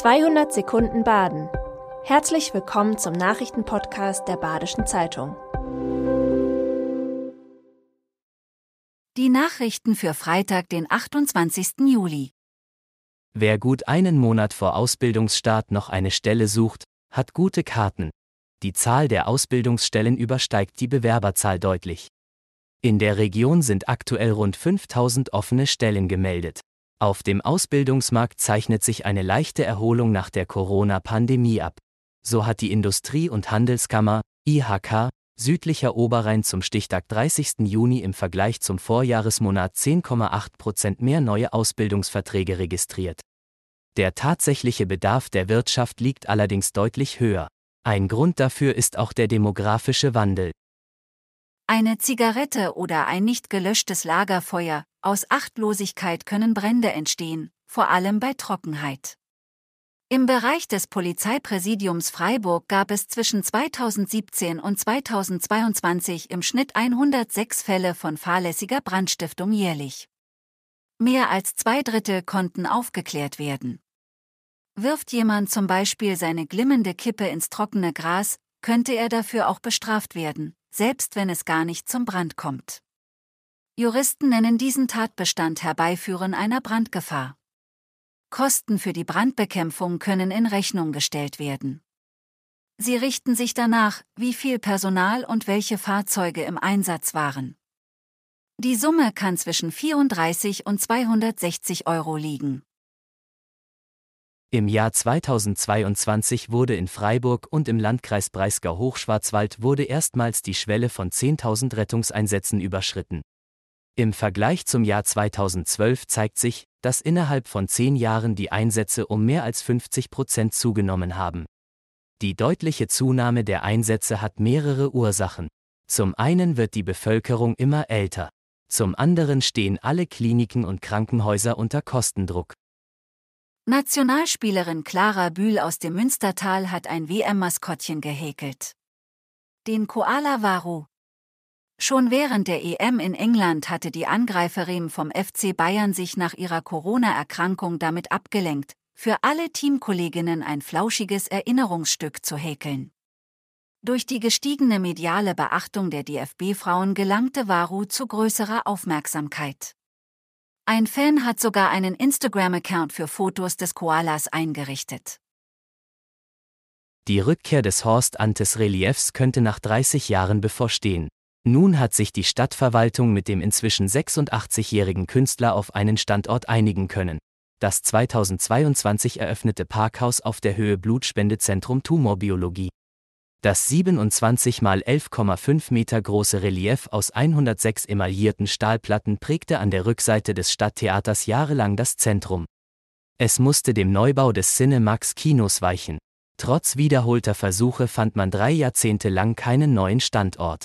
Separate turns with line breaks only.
200 Sekunden Baden. Herzlich willkommen zum Nachrichtenpodcast der Badischen Zeitung.
Die Nachrichten für Freitag, den 28. Juli.
Wer gut einen Monat vor Ausbildungsstart noch eine Stelle sucht, hat gute Karten. Die Zahl der Ausbildungsstellen übersteigt die Bewerberzahl deutlich. In der Region sind aktuell rund 5000 offene Stellen gemeldet. Auf dem Ausbildungsmarkt zeichnet sich eine leichte Erholung nach der Corona-Pandemie ab. So hat die Industrie- und Handelskammer, IHK, südlicher Oberrhein zum Stichtag 30. Juni im Vergleich zum Vorjahresmonat 10,8 Prozent mehr neue Ausbildungsverträge registriert. Der tatsächliche Bedarf der Wirtschaft liegt allerdings deutlich höher. Ein Grund dafür ist auch der demografische Wandel.
Eine Zigarette oder ein nicht gelöschtes Lagerfeuer, aus Achtlosigkeit können Brände entstehen, vor allem bei Trockenheit. Im Bereich des Polizeipräsidiums Freiburg gab es zwischen 2017 und 2022 im Schnitt 106 Fälle von fahrlässiger Brandstiftung jährlich. Mehr als zwei Drittel konnten aufgeklärt werden. Wirft jemand zum Beispiel seine glimmende Kippe ins trockene Gras, könnte er dafür auch bestraft werden, selbst wenn es gar nicht zum Brand kommt. Juristen nennen diesen Tatbestand Herbeiführen einer Brandgefahr. Kosten für die Brandbekämpfung können in Rechnung gestellt werden. Sie richten sich danach, wie viel Personal und welche Fahrzeuge im Einsatz waren. Die Summe kann zwischen 34 und 260 Euro liegen.
Im Jahr 2022 wurde in Freiburg und im Landkreis Breisgau-Hochschwarzwald wurde erstmals die Schwelle von 10.000 Rettungseinsätzen überschritten. Im Vergleich zum Jahr 2012 zeigt sich, dass innerhalb von zehn Jahren die Einsätze um mehr als 50 Prozent zugenommen haben. Die deutliche Zunahme der Einsätze hat mehrere Ursachen. Zum einen wird die Bevölkerung immer älter. Zum anderen stehen alle Kliniken und Krankenhäuser unter Kostendruck.
Nationalspielerin Clara Bühl aus dem Münstertal hat ein WM-Maskottchen gehäkelt. Den Koala Varu. Schon während der EM in England hatte die Angreiferin vom FC Bayern sich nach ihrer Corona-Erkrankung damit abgelenkt, für alle Teamkolleginnen ein flauschiges Erinnerungsstück zu häkeln. Durch die gestiegene mediale Beachtung der DFB-Frauen gelangte Varu zu größerer Aufmerksamkeit. Ein Fan hat sogar einen Instagram-Account für Fotos des Koalas eingerichtet.
Die Rückkehr des Horst Antes Reliefs könnte nach 30 Jahren bevorstehen. Nun hat sich die Stadtverwaltung mit dem inzwischen 86-jährigen Künstler auf einen Standort einigen können. Das 2022 eröffnete Parkhaus auf der Höhe Blutspendezentrum Tumorbiologie. Das 27 mal 11,5 Meter große Relief aus 106 emaillierten Stahlplatten prägte an der Rückseite des Stadttheaters jahrelang das Zentrum. Es musste dem Neubau des Cinemax Kinos weichen. Trotz wiederholter Versuche fand man drei Jahrzehnte lang keinen neuen Standort.